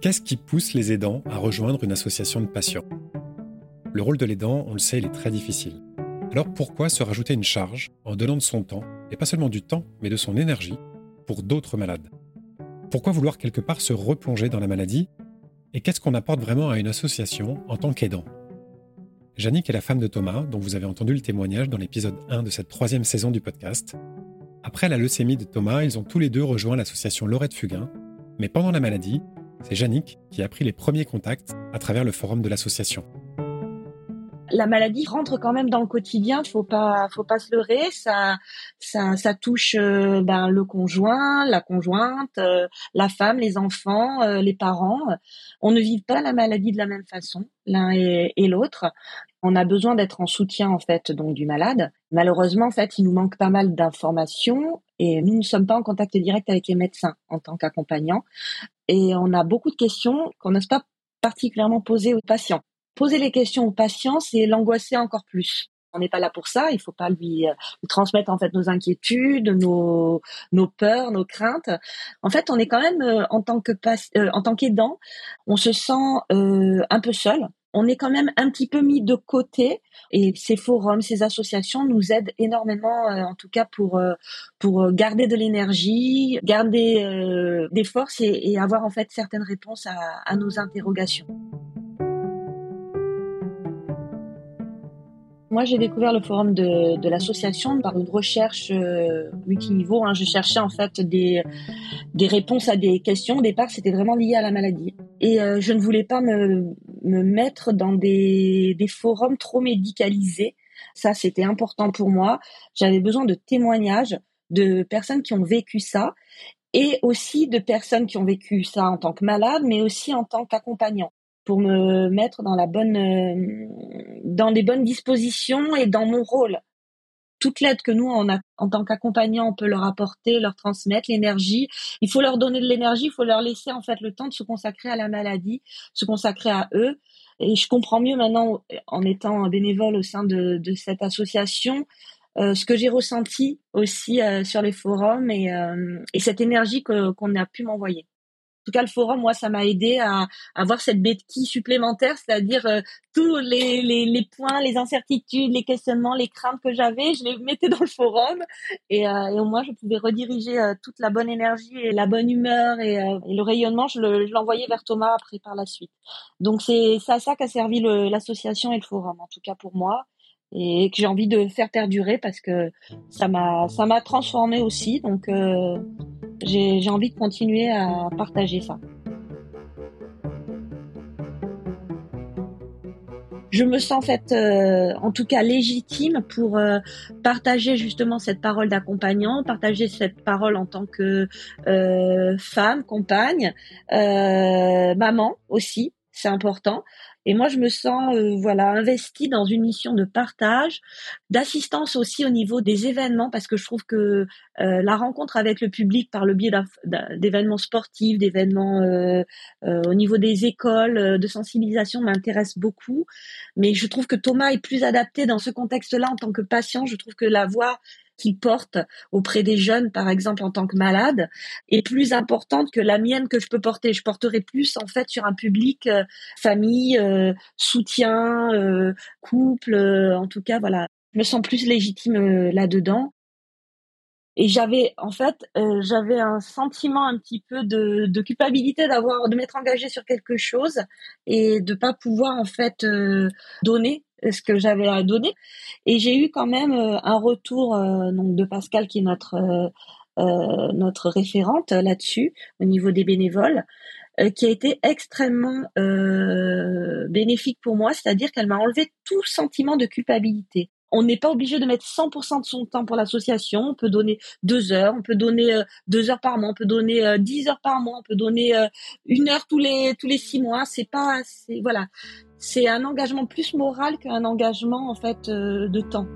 Qu'est-ce qui pousse les aidants à rejoindre une association de patients? Le rôle de l'aidant, on le sait, il est très difficile. Alors pourquoi se rajouter une charge en donnant de son temps, et pas seulement du temps, mais de son énergie, pour d'autres malades? Pourquoi vouloir quelque part se replonger dans la maladie? Et qu'est-ce qu'on apporte vraiment à une association en tant qu'aidant? Jannick est la femme de Thomas, dont vous avez entendu le témoignage dans l'épisode 1 de cette troisième saison du podcast. Après la leucémie de Thomas, ils ont tous les deux rejoint l'association Laurette Fugain, mais pendant la maladie, c'est Jannick qui a pris les premiers contacts à travers le forum de l'association. La maladie rentre quand même dans le quotidien, faut pas, faut pas se leurrer. Ça, ça, touche euh, ben, le conjoint, la conjointe, euh, la femme, les enfants, euh, les parents. On ne vit pas la maladie de la même façon, l'un et, et l'autre. On a besoin d'être en soutien en fait donc du malade. Malheureusement en fait, il nous manque pas mal d'informations et nous ne sommes pas en contact direct avec les médecins en tant qu'accompagnants. Et on a beaucoup de questions qu'on n'ose pas particulièrement poser aux patients. Poser les questions aux patients, c'est l'angoisser encore plus. On n'est pas là pour ça. Il faut pas lui, euh, transmettre en fait nos inquiétudes, nos nos peurs, nos craintes. En fait, on est quand même euh, en tant que euh, en tant qu'aidant, on se sent un peu seul on est quand même un petit peu mis de côté et ces forums, ces associations nous aident énormément, euh, en tout cas pour euh, pour garder de l'énergie, garder euh, des forces et, avoir en fait certaines réponses à nos interrogations. Moi, j'ai découvert le forum de, de l'association par une recherche euh, multiniveau. Hein. Je cherchais en fait des, des réponses à des questions. Au départ, c'était vraiment lié à la maladie. Et euh, je ne voulais pas me, me mettre dans des, forums trop médicalisés. Ça, c'était important pour moi. J'avais besoin de témoignages de personnes qui ont vécu ça et aussi de personnes qui ont vécu ça en tant que malade, mais aussi en tant qu'accompagnant pour me mettre dans la bonne, euh, dans les bonnes dispositions et dans mon rôle. Toute l'aide que nous, en tant qu'accompagnant, on peut leur apporter, leur transmettre l'énergie. Il faut leur donner de l'énergie, il faut leur laisser en fait le temps de se consacrer à la maladie, se consacrer à eux. Et je comprends mieux maintenant, en étant bénévole au sein de, de cette association, euh, ce que j'ai ressenti aussi euh, sur les forums et, et cette énergie qu'on a pu m'envoyer tout cas, le forum, moi, ça m'a aidé à, avoir cette béquille supplémentaire, c'est-à-dire euh, tous les, points, les incertitudes, les questionnements, les craintes que j'avais, je les mettais dans le forum et, euh, au moins je pouvais rediriger euh, toute la bonne énergie et la bonne humeur et, le rayonnement, je l'envoyais vers Thomas après par la suite. Donc c'est à ça qu'a servi l'association et le forum, en tout cas pour moi et que j'ai envie de faire perdurer parce que ça m'a ça transformé aussi donc euh, j'ai envie de continuer à partager ça. Je me sens en fait, euh, en tout cas légitime pour euh, partager justement cette parole d'accompagnant, partager cette parole en tant que femme, compagne, maman aussi, c'est important. Et moi, je me sens euh, voilà investie dans une mission de partage, d'assistance aussi au niveau des événements, parce que je trouve que euh, la rencontre avec le public par le biais d'événements sportifs, d'événements euh, au niveau des écoles, de sensibilisation m'intéresse beaucoup. Mais je trouve que Thomas est plus adapté dans ce contexte-là en tant que patient. Je trouve que la voix qu'il porte auprès des jeunes, par exemple en tant que malade, est plus importante que la mienne que je peux porter. Je porterai plus en fait sur un public euh, famille, euh, soutien, euh, couple, en tout cas voilà. Je me sens plus légitime là-dedans. Et j'avais en fait j'avais un sentiment un petit peu de, de culpabilité d'avoir de m'être engagée sur quelque chose et de pas pouvoir en fait donner ce que j'avais à donner. Et j'ai eu quand même euh, un retour euh, donc de Pascal qui est notre euh, notre référente là-dessus au niveau des bénévoles qui a été extrêmement bénéfique pour moi, c'est-à-dire qu'elle m'a enlevé tout sentiment de culpabilité. On n'est pas obligé de mettre 100% de son temps pour l'association. On peut donner deux heures, on peut donner deux heures par mois, on peut donner dix heures par mois, on peut donner une heure tous les tous les six mois. C'est pas, c'est voilà c'est un engagement plus moral qu'un engagement en fait euh, de temps.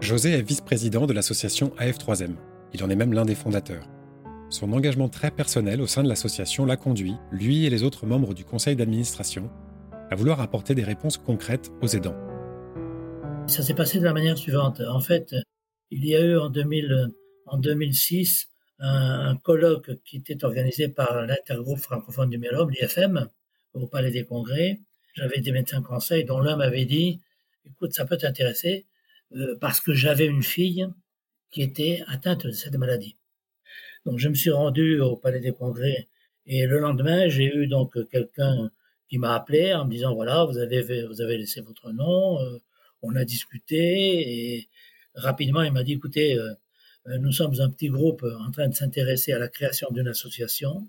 José est vice-président de l'association AF3M. Il en est même l'un des fondateurs. Son engagement très personnel au sein de l'association l'a conduit, lui et les autres membres du conseil d'administration, à vouloir apporter des réponses concrètes aux aidants. Ça s'est passé de la manière suivante. En fait, il y a eu en, 2000, en 2006 un, colloque qui était organisé par l'intergroupe francophone du myélome, l'IFM, au Palais des Congrès. J'avais des médecins conseils dont l'un m'avait dit, écoute, ça peut t'intéresser, euh, parce que j'avais une fille qui était atteinte de cette maladie. Donc je me suis rendu au Palais des Congrès et le lendemain, j'ai eu donc quelqu'un qui m'a appelé en me disant voilà, vous avez vous avez laissé votre nom, euh, on a discuté et rapidement il m'a dit écoutez, euh, nous sommes un petit groupe en train de s'intéresser à la création d'une association.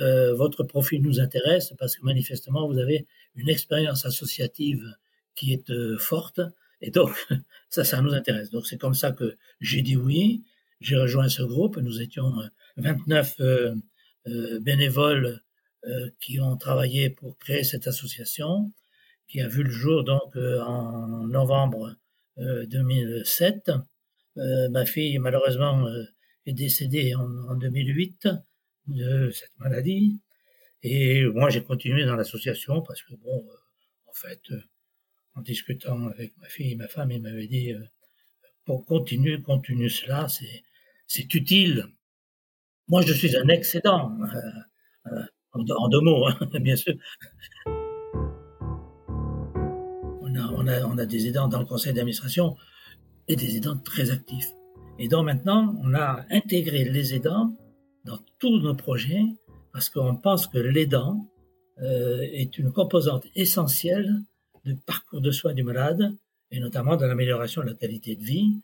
votre profil nous intéresse parce que manifestement vous avez une expérience associative qui est forte et donc, ça, ça nous intéresse. Donc, c'est comme ça que j'ai dit oui. J'ai rejoint ce groupe. Nous étions 29 euh, euh, euh, bénévoles qui ont travaillé pour créer cette association, qui a vu le jour donc en novembre 2007. Ma fille, malheureusement, est décédée en, en 2008 de cette maladie. Et moi, j'ai continué dans l'association parce que, bon, en fait, en discutant avec ma fille et ma femme, il m'avait dit euh, pour continuer, continue cela, c'est utile. Moi, je suis un excédent, euh, euh, en, deux mots, hein, bien sûr. On a des aidants dans le conseil d'administration et des aidants très actifs. Et donc maintenant, on a intégré les aidants dans tous nos projets parce qu'on pense que l'aidant euh, est une composante essentielle de parcours de soins du malade, et notamment dans l'amélioration de la qualité de vie,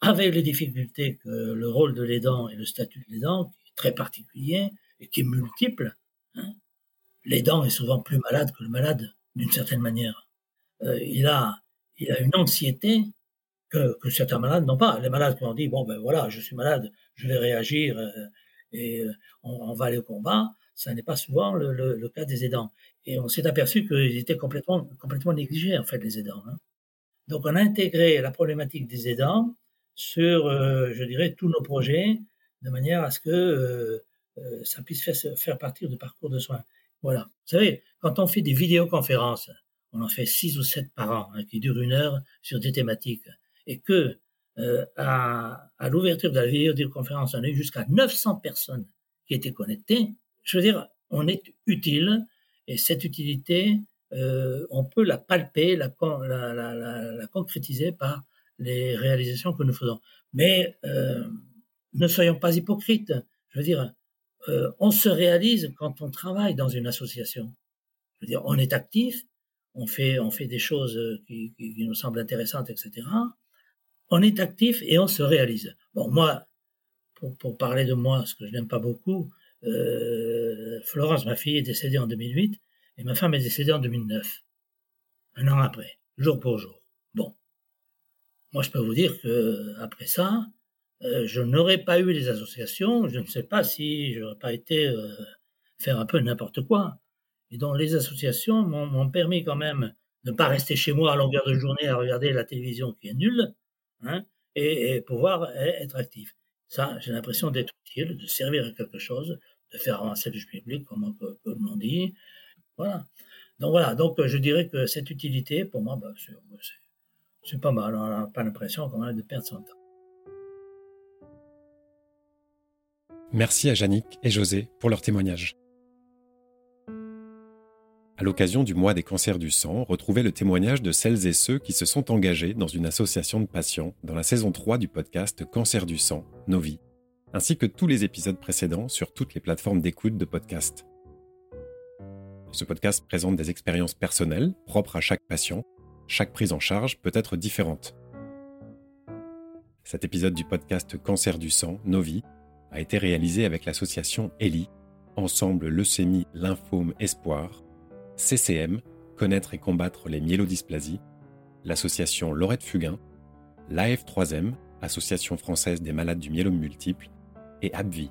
avec les difficultés que le rôle de l'aidant et le statut de l'aidant, qui est très particulier et qui est multiple. Hein. L'aidant est souvent plus malade que le malade, d'une certaine manière. Euh, il, a, il a une anxiété que, que certains malades n'ont pas. Les malades qui ont dit, bon ben voilà, je suis malade, je vais réagir euh, et euh, on, on, va aller au combat, ça n'est pas souvent le, le, le, cas des aidants. Et on s'est aperçu qu'ils étaient complètement, complètement négligés, en fait, les aidants. Hein. Donc, on a intégré la problématique des aidants sur, euh, je dirais, tous nos projets, de manière à ce que euh, euh, ça puisse faire, faire partir du parcours de soins. Voilà. Vous savez, quand on fait des vidéoconférences, on en fait six ou sept par an, hein, qui durent une heure sur des thématiques, et que euh, à, à l'ouverture de la vidéoconférence, on a eu jusqu'à 900 personnes qui étaient connectées. Je veux dire, on est utile et cette utilité, euh, on peut la palper, la, concrétiser par les réalisations que nous faisons. Mais euh, ne soyons pas hypocrites. Je veux dire, euh, on se réalise quand on travaille dans une association. Je veux dire, on est actif, on fait, des choses qui nous semblent intéressantes, etc. On est actif et on se réalise. Bon, moi, pour, parler de moi, ce que je n'aime pas beaucoup, euh, Florence, ma fille, est décédée en 2008 et ma femme est décédée en 2009, un an après, jour pour jour. Bon, moi je peux vous dire que après ça, euh, je n'aurais pas eu les associations, je ne sais pas si j'aurais pas été euh, faire un peu n'importe quoi. Et donc les associations m'ont permis quand même de ne pas rester chez moi à longueur de journée à regarder la télévision qui est nulle, hein, et, pouvoir être actif. Ça, j'ai l'impression d'être utile, de servir à quelque chose, de faire avancer le public, comme, comme on dit. Voilà. Donc voilà, donc je dirais que cette utilité, pour moi, bah, c'est pas mal. On n'a pas l'impression qu'on a de perdre son temps. Merci à Yannick et José pour leur témoignage. À l'occasion du mois des cancers du sang, retrouvez le témoignage de celles et ceux qui se sont engagés dans une association de patients dans la saison 3 du podcast Cancer du sang, Nos vies ainsi que tous les épisodes précédents sur toutes les plateformes d'écoute de podcast. Ce podcast présente des expériences personnelles propres à chaque patient. Chaque prise en charge peut être différente. Cet épisode du podcast Cancer du sang, Novi, a été réalisé avec l'association ELI, Ensemble Leucémie Lymphome Espoir, CCM, Connaître et combattre les myélodysplasies, l'association Laurette Fugain, l'AF3M, Association française des malades du myélome multiple, et Abvi,